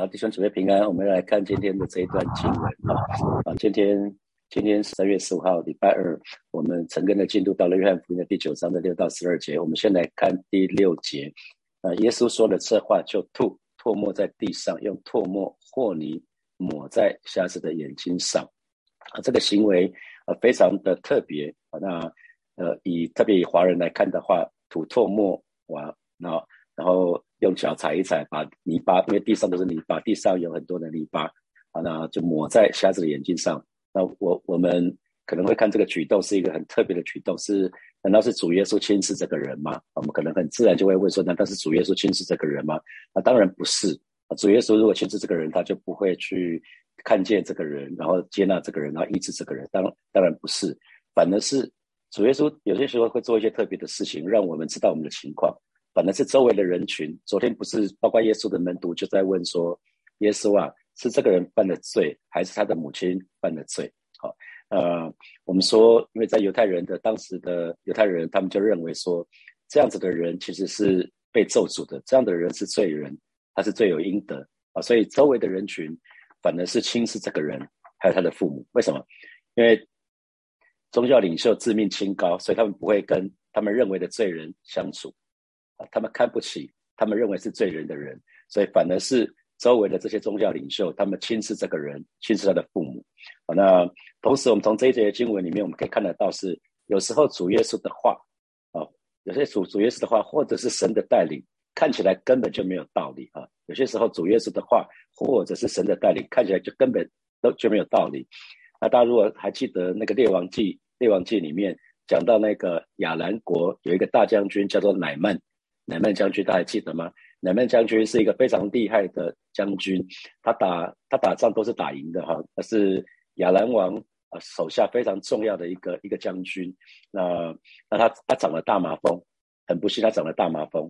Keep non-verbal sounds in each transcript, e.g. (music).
好，弟兄姊妹平安，我们来看今天的这一段经文啊。啊，今天今天三月十五号，礼拜二，我们陈根的进度到了约翰福音的第九章的六到十二节，我们先来看第六节，啊，耶稣说了这话，就吐唾沫在地上，用唾沫和泥抹在瞎子的眼睛上，啊，这个行为啊非常的特别。啊，那呃以特别以华人来看的话，吐唾沫哇，那然后。用脚踩一踩，把泥巴，因为地上都是泥巴，地上有很多的泥巴，啊，那就抹在瞎子的眼睛上。那我我们可能会看这个举动是一个很特别的举动，是难道是主耶稣亲自这个人吗？我们可能很自然就会问说，难道是主耶稣亲自这个人吗？那当然不是。主耶稣如果亲自这个人，他就不会去看见这个人，然后接纳这个人，然后医治这个人。当当然不是，反而是主耶稣有些时候会做一些特别的事情，让我们知道我们的情况。反而是周围的人群。昨天不是包括耶稣的门徒就在问说：“耶稣啊，是这个人犯的罪，还是他的母亲犯的罪？”好，呃，我们说，因为在犹太人的当时的犹太人，他们就认为说，这样子的人其实是被咒诅的，这样的人是罪人，他是罪有应得啊。所以周围的人群反而是轻视这个人，还有他的父母。为什么？因为宗教领袖自命清高，所以他们不会跟他们认为的罪人相处。他们看不起他们认为是罪人的人，所以反而是周围的这些宗教领袖，他们轻视这个人，轻视他的父母。好，那同时我们从这一节经文里面，我们可以看得到是有时候主耶稣的话，啊，有些主主耶稣的话，或者是神的带领，看起来根本就没有道理啊。有些时候主耶稣的话，或者是神的带领，看起来就根本都就没有道理。那大家如果还记得那个列王记，列王记里面讲到那个亚兰国有一个大将军叫做乃曼。乃曼将军，大家还记得吗？乃曼将军是一个非常厉害的将军，他打他打仗都是打赢的哈。他是亚兰王啊手下非常重要的一个一个将军。那那他他长了大麻风，很不幸他长了大麻风。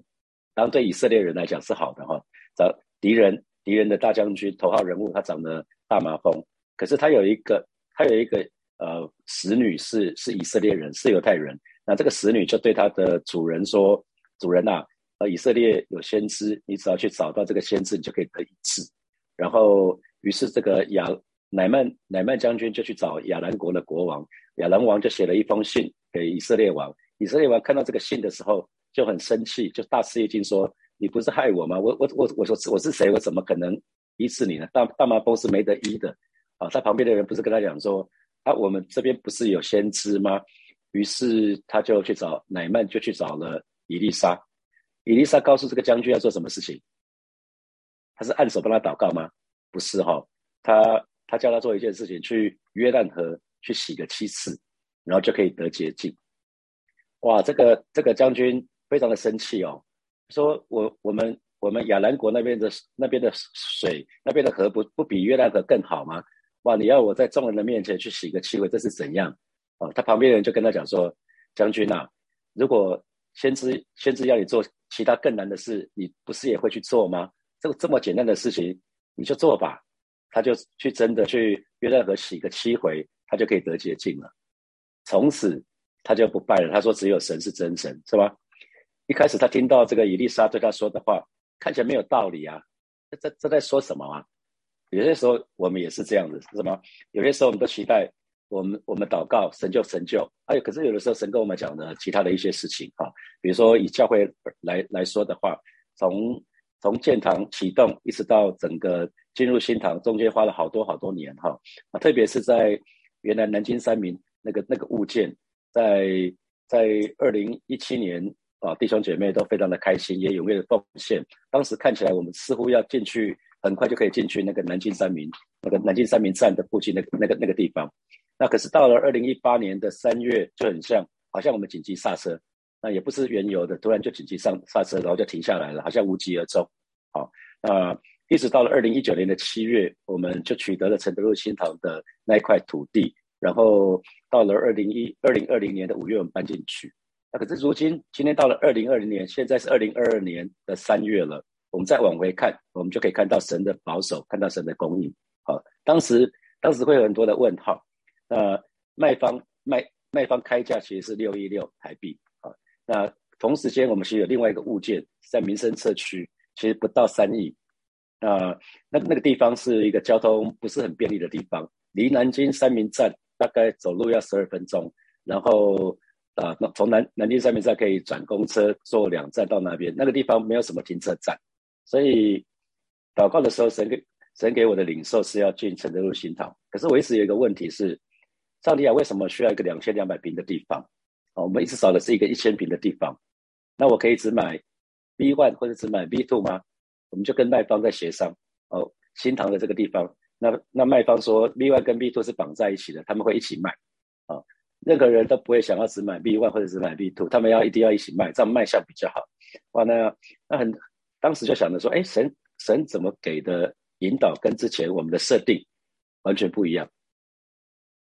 当然对以色列人来讲是好的哈，找敌人敌人的大将军头号人物他长了大麻风。可是他有一个他有一个呃使女是是以色列人是犹太人，那这个使女就对他的主人说。主人呐，呃，以色列有先知，你只要去找到这个先知，你就可以得医治。然后，于是这个亚乃曼乃曼将军就去找亚兰国的国王，亚兰王就写了一封信给以色列王。以色列王看到这个信的时候就很生气，就大吃一惊，说：“你不是害我吗？我我我我说我是谁？我怎么可能医治你呢？大大麻风是没得医的啊！”他旁边的人不是跟他讲说：“啊，我们这边不是有先知吗？”于是他就去找乃曼，就去找了。伊丽莎，伊丽莎告诉这个将军要做什么事情？他是按手帮他祷告吗？不是哈，他他叫他做一件事情，去约旦河去洗个七次，然后就可以得洁净。哇，这个这个将军非常的生气哦，说我我们我们亚兰国那边的那边的水，那边的河不不比约旦河更好吗？哇，你要我在众人的面前去洗个七回，这是怎样？哦，他旁边人就跟他讲说，将军呐，如果先知先知要你做其他更难的事，你不是也会去做吗？这个这么简单的事情，你就做吧。他就去真的去约旦河洗个七回，他就可以得洁净了。从此他就不拜了。他说只有神是真神，是吧？一开始他听到这个以丽莎对他说的话，看起来没有道理啊。这这在说什么啊？有些时候我们也是这样子，是什么？有些时候我们都期待。我们我们祷告神就成就，哎，可是有的时候神跟我们讲的其他的一些事情啊，比如说以教会来来说的话，从从建堂启动一直到整个进入新堂，中间花了好多好多年哈，啊，特别是在原来南京三民那个那个物件，在在二零一七年啊，弟兄姐妹都非常的开心，也踊跃的奉献，当时看起来我们似乎要进去，很快就可以进去那个南京三民那个南京三民站的附近那个那个那个地方。那可是到了二零一八年的三月，就很像，好像我们紧急刹车，那也不是原油的，突然就紧急上刹车，然后就停下来了，好像无疾而终。好，那一直到了二零一九年的七月，我们就取得了承德路新塘的那一块土地，然后到了二零一二零二零年的五月，我们搬进去。那可是如今，今天到了二零二零年，现在是二零二二年的三月了，我们再往回看，我们就可以看到神的保守，看到神的供应。好，当时当时会有很多的问号。那卖方卖卖方开价其实是六一六台币啊。那同时间我们其实有另外一个物件在民生社区，其实不到三亿，那那那个地方是一个交通不是很便利的地方，离南京三民站大概走路要十二分钟，然后啊，那从南南京三民站可以转公车坐两站到那边，那个地方没有什么停车站，所以祷告的时候，神给神给我的领受是要进承德路新堂，可是我一直有一个问题是，上帝啊，为什么需要一个两千两百平的地方？哦，我们一直找的是一个一千平的地方，那我可以只买 B one 或者只买 B two 吗？我们就跟卖方在协商哦，新塘的这个地方，那那卖方说 B one 跟 B two 是绑在一起的，他们会一起卖啊，任何人都不会想要只买 B one 或者只买 B two，他们要一定要一起卖，这样卖相比较好。哇，那那很，当时就想着说，哎，神神怎么给的引导跟之前我们的设定完全不一样。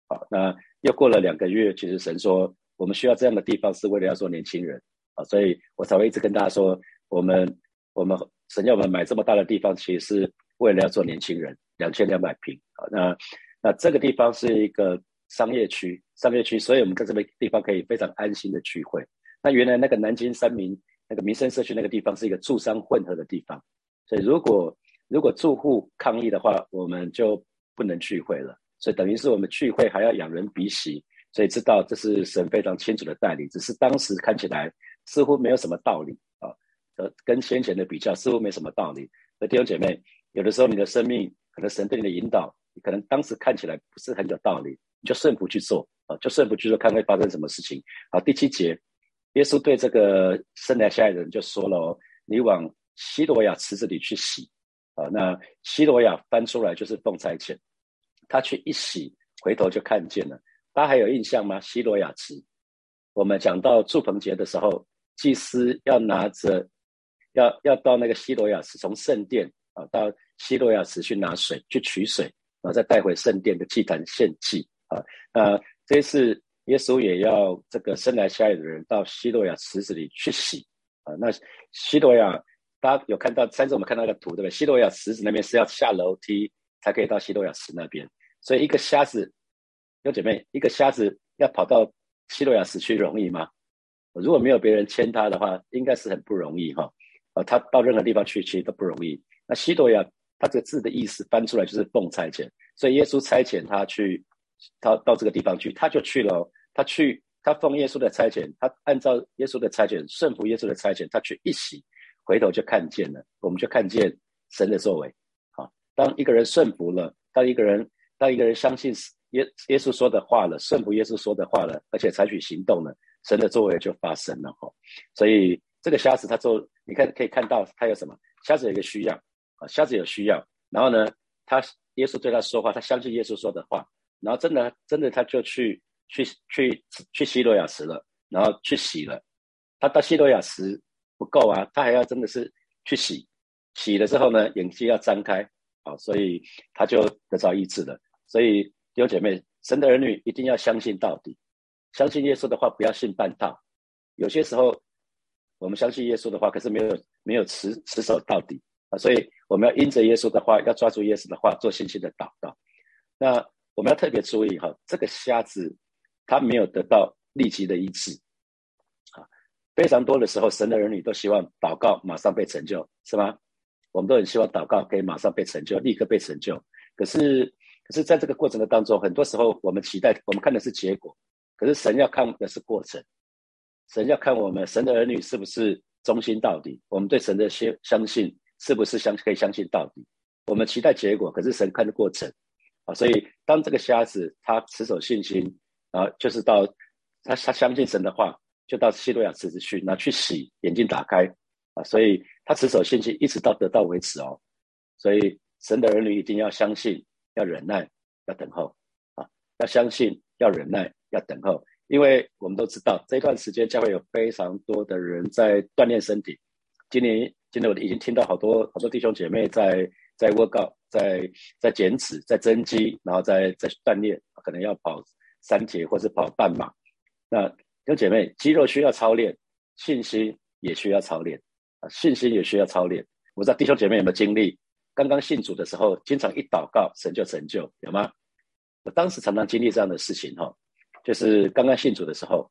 好，那又过了两个月，其实神说我们需要这样的地方是为了要做年轻人啊，所以我才会一直跟大家说，我们我们。神要我们买这么大的地方，其实是为了要做年轻人，两千两百平啊。那那这个地方是一个商业区，商业区，所以我们在这个地方可以非常安心的聚会。那原来那个南京三民那个民生社区那个地方是一个住商混合的地方，所以如果如果住户抗议的话，我们就不能聚会了。所以等于是我们聚会还要仰人鼻息，所以知道这是神非常清楚的带领。只是当时看起来似乎没有什么道理啊。呃，跟先前的比较似乎没什么道理。那弟兄姐妹，有的时候你的生命可能神对你的引导，你可能当时看起来不是很有道理，你就顺服去做啊，就顺服去做，看会发生什么事情。好，第七节，耶稣对这个生来下来的人就说了：“哦，你往西罗亚池子里去洗。”啊，那西罗亚翻出来就是凤差遣，他去一洗，回头就看见了。大家还有印象吗？西罗亚池，我们讲到祝棚节的时候，祭司要拿着。要要到那个西罗亚池，从圣殿啊到西罗亚池去拿水，去取水，然后再带回圣殿的祭坛献祭啊。那这次耶稣也要这个生来下来的人到西罗亚池子里去洗啊。那西罗亚，大家有看到上次我们看到个图对不对？西罗亚池子那边是要下楼梯才可以到西罗亚池那边，所以一个瞎子，有姐妹，一个瞎子要跑到西罗亚池去容易吗？如果没有别人牵他的话，应该是很不容易哈。啊，他到任何地方去其实都不容易。那西多亚，他这个字的意思翻出来就是奉差遣，所以耶稣差遣他去，他到这个地方去，他就去了。他去，他奉耶稣的差遣，他按照耶稣的差遣，顺服耶稣的差遣，他去一洗，回头就看见了，我们就看见神的作为。当一个人顺服了，当一个人当一个人相信耶耶稣说的话了，顺服耶稣说的话了，而且采取行动了，神的作为就发生了。哈，所以这个瞎子他做。你看，可以看到他有什么？瞎子有一个需要啊，瞎子有需要。然后呢，他耶稣对他说话，他相信耶稣说的话。然后真的，真的他就去去去去西罗亚池了，然后去洗了。他到西罗亚池不够啊，他还要真的是去洗。洗了之后呢，眼睛要张开啊，所以他就得到医治了。所以弟兄姐妹，神的儿女一定要相信到底，相信耶稣的话，不要信半套。有些时候。我们相信耶稣的话，可是没有没有持持守到底啊！所以我们要因着耶稣的话，要抓住耶稣的话，做信心的祷告。那我们要特别注意哈，这个瞎子他没有得到立即的医治啊。非常多的时候，神的儿女都希望祷告马上被成就，是吗？我们都很希望祷告可以马上被成就，立刻被成就。可是，可是在这个过程的当中，很多时候我们期待，我们看的是结果，可是神要看的是过程。神要看我们神的儿女是不是忠心到底，我们对神的相相信是不是相可以相信到底？我们期待结果，可是神看的过程啊。所以当这个瞎子他持守信心啊，就是到他他相信神的话，就到西罗亚池子去，拿去洗眼睛打开啊。所以他持守信心一直到得到为止哦。所以神的儿女一定要相信，要忍耐，要等候啊，要相信，要忍耐，要等候。因为我们都知道，这段时间将会有非常多的人在锻炼身体。今年，今年我已经听到好多好多弟兄姐妹在在 workout，在在减脂，在增肌，然后在在锻炼，可能要跑三铁或是跑半马。那弟兄姐妹，肌肉需要操练，信心也需要操练，信心也需要操练。我不知道弟兄姐妹有没有经历，刚刚信主的时候，经常一祷告神就成就，有吗？我当时常常经历这样的事情哈。就是刚刚信主的时候，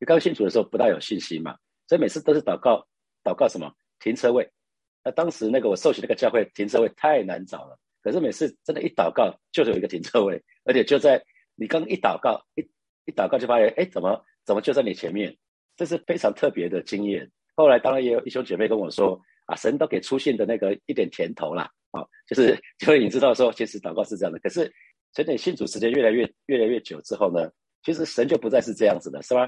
刚刚信主的时候不大有信心嘛，所以每次都是祷告，祷告什么？停车位，那当时那个我受洗那个教会停车位太难找了，可是每次真的一祷告就是有一个停车位，而且就在你刚一祷告一一祷告就发现，哎，怎么怎么就在你前面？这是非常特别的经验。后来当然也有一兄姐妹跟我说，啊，神都给出现的那个一点甜头啦，啊，就是因为 (laughs) 你知道说，其实祷告是这样的。可是随着你信主时间越来越越来越久之后呢，其实神就不再是这样子的，是吧？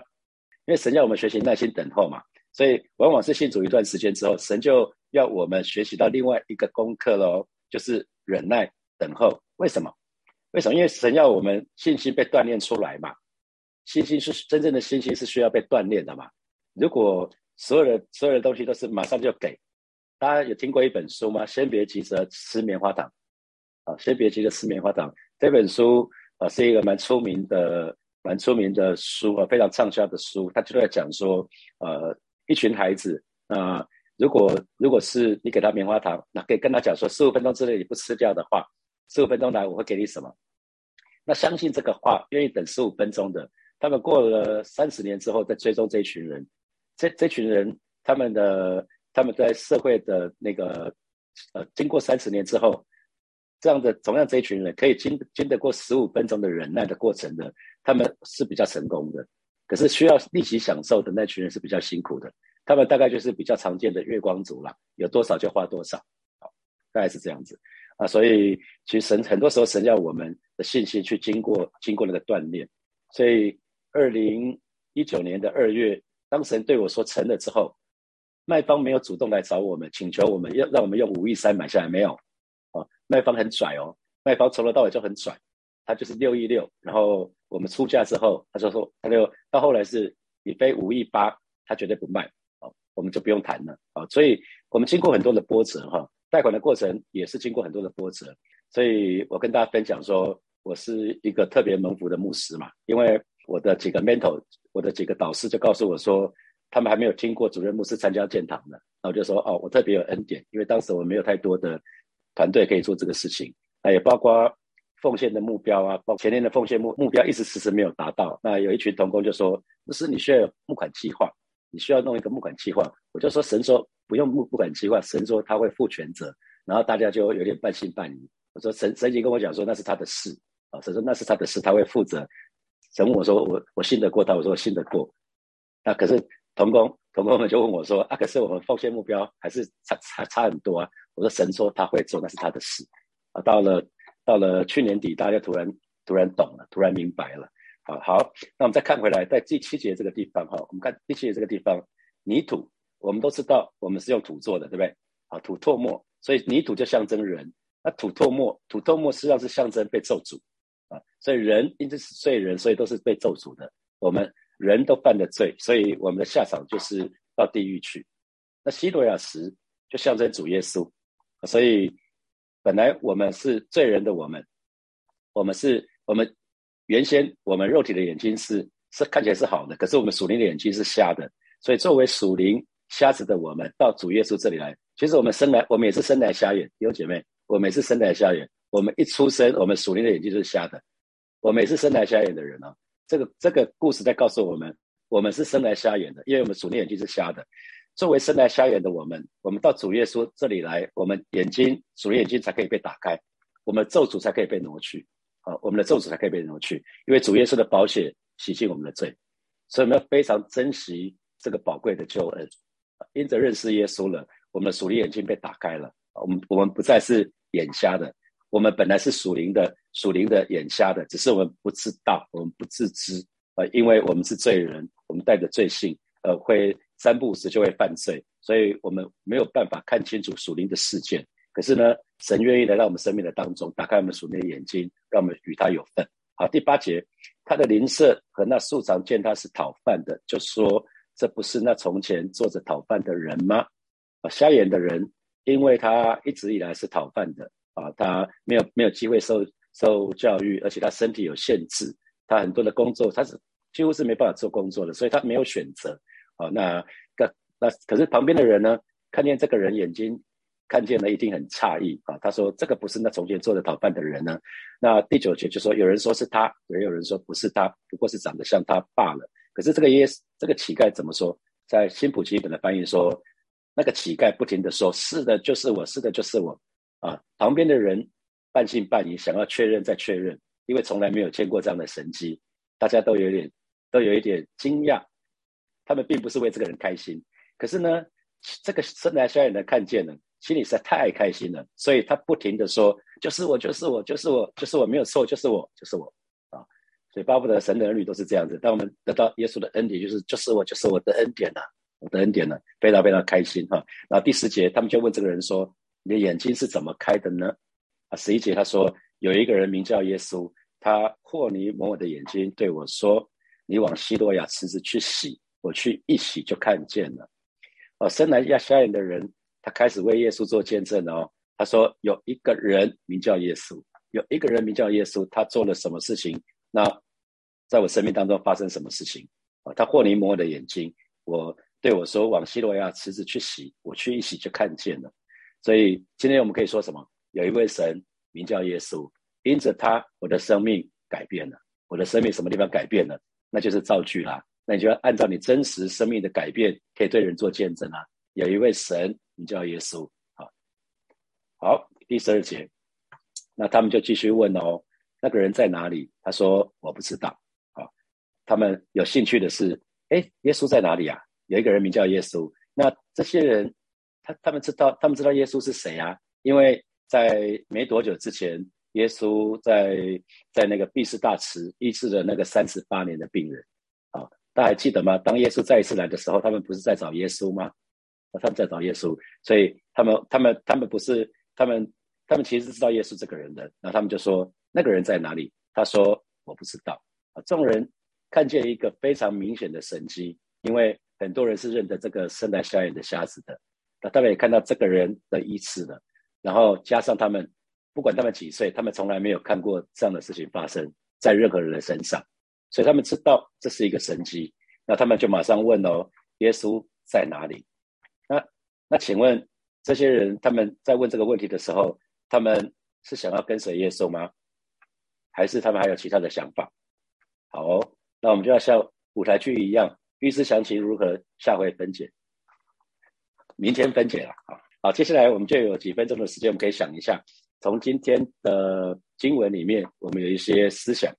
因为神要我们学习耐心等候嘛。所以，往往是信主一段时间之后，神就要我们学习到另外一个功课喽，就是忍耐等候。为什么？为什么？因为神要我们信心被锻炼出来嘛。信心是真正的信心，是需要被锻炼的嘛。如果所有的所有的东西都是马上就给，大家有听过一本书吗？先别急着吃棉花糖啊！先别急着吃棉花糖。这本书啊，是一个蛮出名的、蛮出名的书啊，非常畅销的书。他就在讲说，呃。一群孩子啊，如果如果是你给他棉花糖，那可以跟他讲说，十五分钟之内你不吃掉的话，十五分钟来我会给你什么？那相信这个话，愿意等十五分钟的，他们过了三十年之后再追踪这一群人，这这群人他们的他们在社会的那个呃，经过三十年之后，这样的同样这一群人可以经经得过十五分钟的忍耐的过程的，他们是比较成功的。可是需要立即享受的那群人是比较辛苦的，他们大概就是比较常见的月光族了，有多少就花多少，好，大概是这样子啊。所以其实神很多时候神要我们的信心去经过经过那个锻炼。所以二零一九年的二月，当神对我说成了之后，卖方没有主动来找我们请求我们要让我们用五亿三买下来，没有啊？卖方很拽哦，卖方从头到尾就很拽，他就是六亿六，然后。我们出价之后，他就说，他就到后来是你非五亿八，他绝对不卖，哦，我们就不用谈了，啊，所以我们经过很多的波折，哈，贷款的过程也是经过很多的波折，所以我跟大家分享说，我是一个特别蒙福的牧师嘛，因为我的几个 mentor，我的几个导师就告诉我说，他们还没有听过主任牧师参加建堂的，然后就说，哦，我特别有恩典，因为当时我没有太多的团队可以做这个事情，那也包括。奉献的目标啊，包前年的奉献目目标一直迟迟没有达到。那有一群同工就说：“不是你需要有募款计划，你需要弄一个募款计划。”我就说：“神说不用募募款计划，神说他会负全责。”然后大家就有点半信半疑。我说：“神神已经跟我讲说那是他的事啊，神说那是他的事，他会负责。”神问我说：“我我信得过他？”我说：“信得过。”那可是童工童工们就问我说：“啊，可是我们奉献目标还是差差差很多啊。”我说：“神说他会做，那是他的事啊。”到了。到了去年底，大家突然突然懂了，突然明白了。好好，那我们再看回来，在第七节这个地方哈，我们看第七节这个地方，泥土，我们都知道，我们是用土做的，对不对？啊，土唾沫，所以泥土就象征人。那土唾沫，土唾沫实际上是象征被咒诅啊，所以人因此是罪人，所以都是被咒诅的。我们人都犯了罪，所以我们的下场就是到地狱去。那西罗亚石就象征主耶稣，所以。本来我们是罪人的我们，我们是我们原先我们肉体的眼睛是是看起来是好的，可是我们属灵的眼睛是瞎的。所以作为属灵瞎子的我们，到主耶稣这里来，其实我们生来我们也是生来瞎眼，弟兄姐妹，我们也是生来瞎眼。我们一出生，我们属灵的眼睛就是瞎的，我们也是生来瞎眼的人啊。这个这个故事在告诉我们，我们是生来瞎眼的，因为我们属灵眼睛是瞎的。作为生来瞎眼的我们，我们到主耶稣这里来，我们眼睛属灵眼睛才可以被打开，我们咒诅才可以被挪去，啊，我们的咒诅才可以被挪去，因为主耶稣的宝血洗净我们的罪，所以我们要非常珍惜这个宝贵的救恩。因着认识耶稣了，我们的属灵眼睛被打开了，我们我们不再是眼瞎的，我们本来是属灵的属灵的眼瞎的，只是我们不知道，我们不自知，呃，因为我们是罪人，我们带着罪性，呃，会。三不五时就会犯罪，所以我们没有办法看清楚属灵的事件。可是呢，神愿意来到我们生命的当中，打开我们属灵的眼睛，让我们与他有份。好，第八节，他的邻舍和那素常见他是讨饭的，就说：“这不是那从前坐着讨饭的人吗？”啊，瞎眼的人，因为他一直以来是讨饭的啊，他没有没有机会受受教育，而且他身体有限制，他很多的工作他是几乎是没办法做工作的，所以他没有选择。好，那个那可是旁边的人呢，看见这个人眼睛看见了，一定很诧异啊。他说：“这个不是那从前做的讨饭的人呢。”那第九节就说：“有人说是他，也有人说不是他，不过是长得像他罢了。”可是这个耶这个乞丐怎么说？在新普奇本的翻译说：“那个乞丐不停的说：“是的，就是我，是的，就是我。”啊，旁边的人半信半疑，想要确认再确认，因为从来没有见过这样的神迹，大家都有点都有一点惊讶。他们并不是为这个人开心，可是呢，这个生来瞎眼的看见了，心里实在太开心了，所以他不停的说：“就是我，就是我，就是我，就是我，没有错，就是我，就是我。”啊，所以巴不得神的儿女都是这样子。当我们得到耶稣的恩典，就是就是我，就是我的恩典呐，我的恩典呢，非常非常开心哈。然后第十节，他们就问这个人说：“你的眼睛是怎么开的呢？”啊，十一节他说：“有一个人名叫耶稣，他和泥抹我的眼睛，对我说：‘你往西多亚池子去洗。’”我去一洗就看见了，哦，生来亚瞎眼的人，他开始为耶稣做见证哦。他说有一个人名叫耶稣，有一个人名叫耶稣，他做了什么事情？那在我生命当中发生什么事情？啊，他霍尼摩的眼睛，我对我说往西罗亚池子去洗，我去一洗就看见了。所以今天我们可以说什么？有一位神名叫耶稣，因着他，我的生命改变了。我的生命什么地方改变了？那就是造句啦。那你就要按照你真实生命的改变，可以对人做见证啊。有一位神，名叫耶稣。好，好，第十二节，那他们就继续问哦，那个人在哪里？他说我不知道。好，他们有兴趣的是，哎，耶稣在哪里啊？有一个人名叫耶稣。那这些人，他他们知道，他们知道耶稣是谁啊？因为在没多久之前，耶稣在在那个毕士大池医治了那个三十八年的病人。啊大家还记得吗？当耶稣再一次来的时候，他们不是在找耶稣吗？他们在找耶稣，所以他们、他们、他们不是他们、他们其实知道耶稣这个人的。然后他们就说：“那个人在哪里？”他说：“我不知道。”啊，众人看见一个非常明显的神迹，因为很多人是认得这个生来瞎眼的瞎子的。那他们也看到这个人的医治了。然后加上他们，不管他们几岁，他们从来没有看过这样的事情发生在任何人的身上。所以他们知道这是一个神迹，那他们就马上问哦：耶稣在哪里？那那请问这些人他们在问这个问题的时候，他们是想要跟随耶稣吗？还是他们还有其他的想法？好，哦那我们就要像舞台剧一样，预知详情如何，下回分解，明天分解了。好，好，接下来我们就有几分钟的时间，我们可以想一下，从今天的经文里面，我们有一些思想。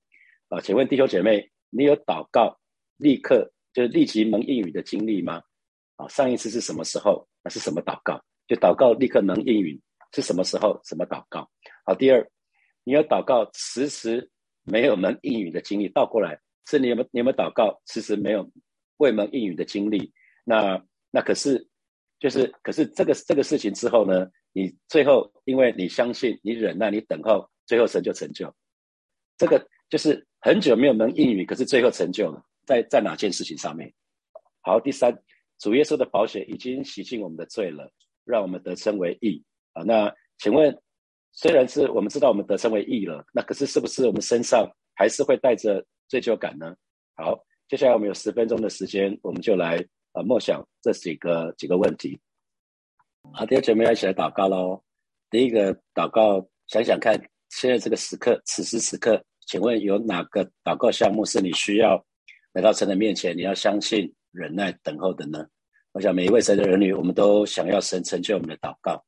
啊，请问弟兄姐妹，你有祷告立刻就是立即能应允的经历吗？啊，上一次是什么时候？那是什么祷告？就祷告立刻能应允是什么时候？什么祷告？好，第二，你有祷告迟迟没有能应允的经历，倒过来是你有没有你有没有祷告迟迟没有未能应允的经历？那那可是就是可是这个这个事情之后呢？你最后因为你相信你忍耐你等候，最后神就成就这个。就是很久没有能应允，可是最后成就了，在在哪件事情上面？好，第三，主耶稣的保险已经洗净我们的罪了，让我们得称为义啊。那请问，虽然是我们知道我们得称为义了，那可是是不是我们身上还是会带着追求感呢？好，接下来我们有十分钟的时间，我们就来呃默想这几个几个问题。好，弟兄姐妹一起来祷告喽。第一个祷告，想想看，现在这个时刻，此时此刻。请问有哪个祷告项目是你需要来到神的面前？你要相信、忍耐、等候的呢？我想每一位神的儿女，我们都想要神成就我们的祷告。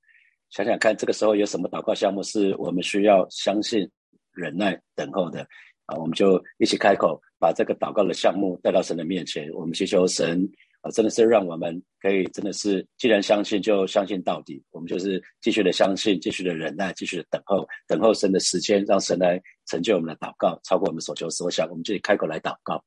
想想看，这个时候有什么祷告项目是我们需要相信、忍耐、等候的？啊，我们就一起开口，把这个祷告的项目带到神的面前。我们祈求神。啊，真的是让我们可以，真的是既然相信，就相信到底。我们就是继续的相信，继续的忍耐，继续的等候，等候神的时间，让神来成就我们的祷告，超过我们所求所想。我们就开口来祷告，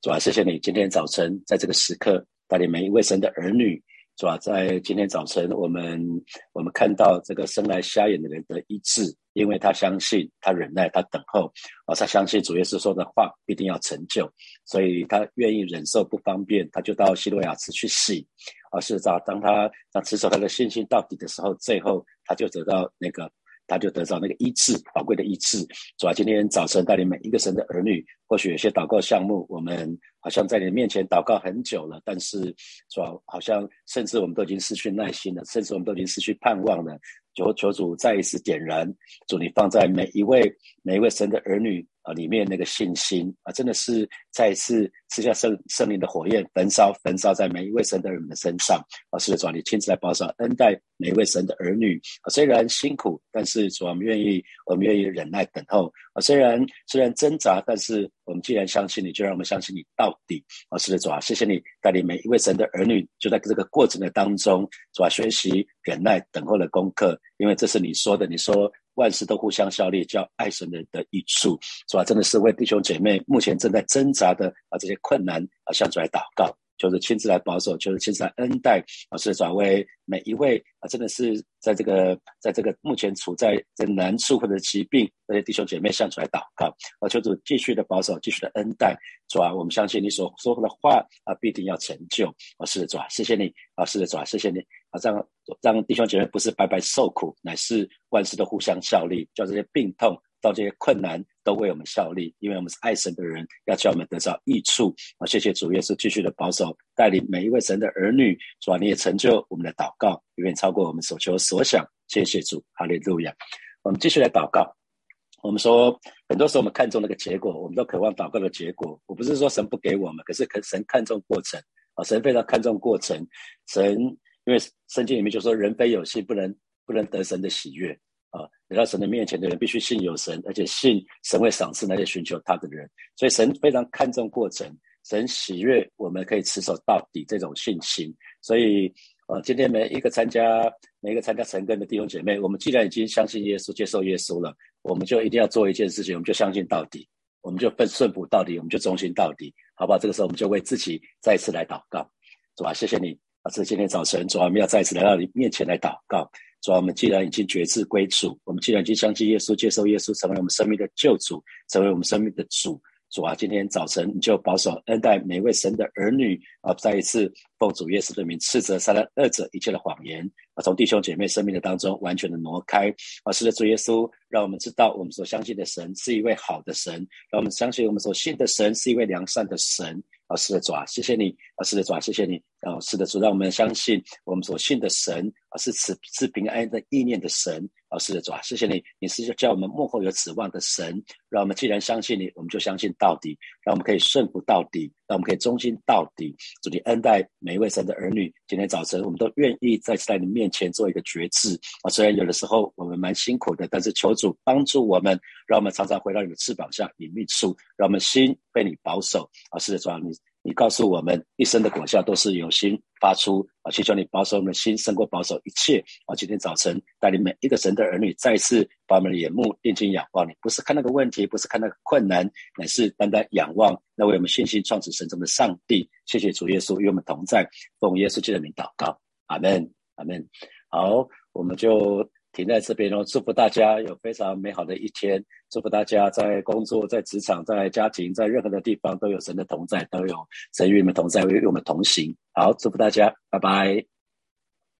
主啊，谢谢你今天早晨在这个时刻带领每一位神的儿女。主要在今天早晨，我们我们看到这个生来瞎眼的人的医治，因为他相信，他忍耐，他等候，啊，他相信主耶稣说的话一定要成就，所以他愿意忍受不方便，他就到希罗亚池去洗，而是找当他当持守他的信心到底的时候，最后他就得到那个。他就得到那个医治，宝贵的医治。主要今天早晨带领每一个神的儿女，或许有些祷告项目，我们好像在你面前祷告很久了，但是主要好像甚至我们都已经失去耐心了，甚至我们都已经失去盼望了。求求主再一次点燃，主你放在每一位每一位神的儿女啊，里面那个信心啊，真的是再一次吃下圣圣灵的火焰，焚烧焚烧在每一位神的人的身上啊！是的，主，你亲自来保守恩待每一位神的儿女啊！虽然辛苦，但是主啊，我们愿意，我们愿意忍耐等候啊！虽然虽然挣扎，但是我们既然相信你，就让我们相信你到底啊！是的，主啊，谢谢你带领每一位神的儿女，就在这个过程的当中，主啊，学习忍耐等候的功课，因为这是你说的，你说。万事都互相效力，叫爱神人的益处，是吧？真的是为弟兄姐妹目前正在挣扎的啊这些困难啊向主来祷告，就是亲自来保守，就是亲自来恩待。啊，是转为每一位啊，真的是在这个在这个目前处在这难处或者疾病那些弟兄姐妹向主来祷告，啊，求主继续的保守，继续的恩待，主啊，我们相信你所说的话啊，必定要成就，啊，是的，主啊，谢谢你，啊，是的，主啊，谢谢你。啊，让让弟兄姐妹不是白白受苦，乃是万事都互相效力，叫这些病痛到这些困难都为我们效力，因为我们是爱神的人，要叫我们得到益处。啊，谢谢主耶稣继续的保守带领每一位神的儿女，主啊，你也成就我们的祷告，远远超过我们所求所想。谢谢主，哈利路亚。我们继续来祷告。我们说，很多时候我们看重那个结果，我们都渴望祷告的结果。我不是说神不给我们，可是可神看重过程啊，神非常看重过程，神。因为圣经里面就说，人非有信，不能不能得神的喜悦啊！来到神的面前的人，必须信有神，而且信神会赏赐那些寻求他的人。所以神非常看重过程，神喜悦我们可以持守到底这种信心。所以，呃，今天每一个参加每一个参加成根的弟兄姐妹，我们既然已经相信耶稣，接受耶稣了，我们就一定要做一件事情，我们就相信到底，我们就奋顺服到底，我们就忠心到底，好不好？这个时候，我们就为自己再次来祷告，是吧？谢谢你。啊，这今天早晨，主啊，我们要再次来到你面前来祷告。主啊，我们既然已经决志归主，我们既然已经相信耶稣，接受耶稣成为我们生命的救主，成为我们生命的主。主啊，今天早晨你就保守恩待每位神的儿女啊，再一次奉主耶稣的名斥责、杀了二者一切的谎言啊，从弟兄姐妹生命的当中完全的挪开啊，是的，主耶稣，让我们知道我们所相信的神是一位好的神，让我们相信我们所信的神是一位良善的神。老师的主啊，谢谢你老师的主啊，谢谢你啊，是的主，让我们相信我们所信的神啊，是赐赐平安的意念的神啊，是的主啊，谢谢你，你是叫我们幕后有指望的神，让我们既然相信你，我们就相信到底，让我们可以顺服到底，让我们可以忠心到底。主，你恩待每一位神的儿女，今天早晨我们都愿意再次在你面前做一个决志啊，虽然有的时候我们蛮辛苦的，但是求主帮助我们，让我们常常回到你的翅膀下隐秘处，让我们心被你保守啊，是的主啊，你。你告诉我们，一生的果效都是有心发出啊！祈求你保守我们的心，胜过保守一切啊！今天早晨带领每一个神的儿女，再次把我们的眼目定睛仰望你，不是看那个问题，不是看那个困难，乃是单单仰望那为我们信心创始神中的上帝。谢谢主耶稣与我们同在，奉耶稣基督的名祷告，阿门，阿门。好，我们就。停在这边哦，祝福大家有非常美好的一天，祝福大家在工作、在职场、在家庭、在任何的地方都有神的同在，都有神与你们同在，与我们同行。好，祝福大家，拜拜。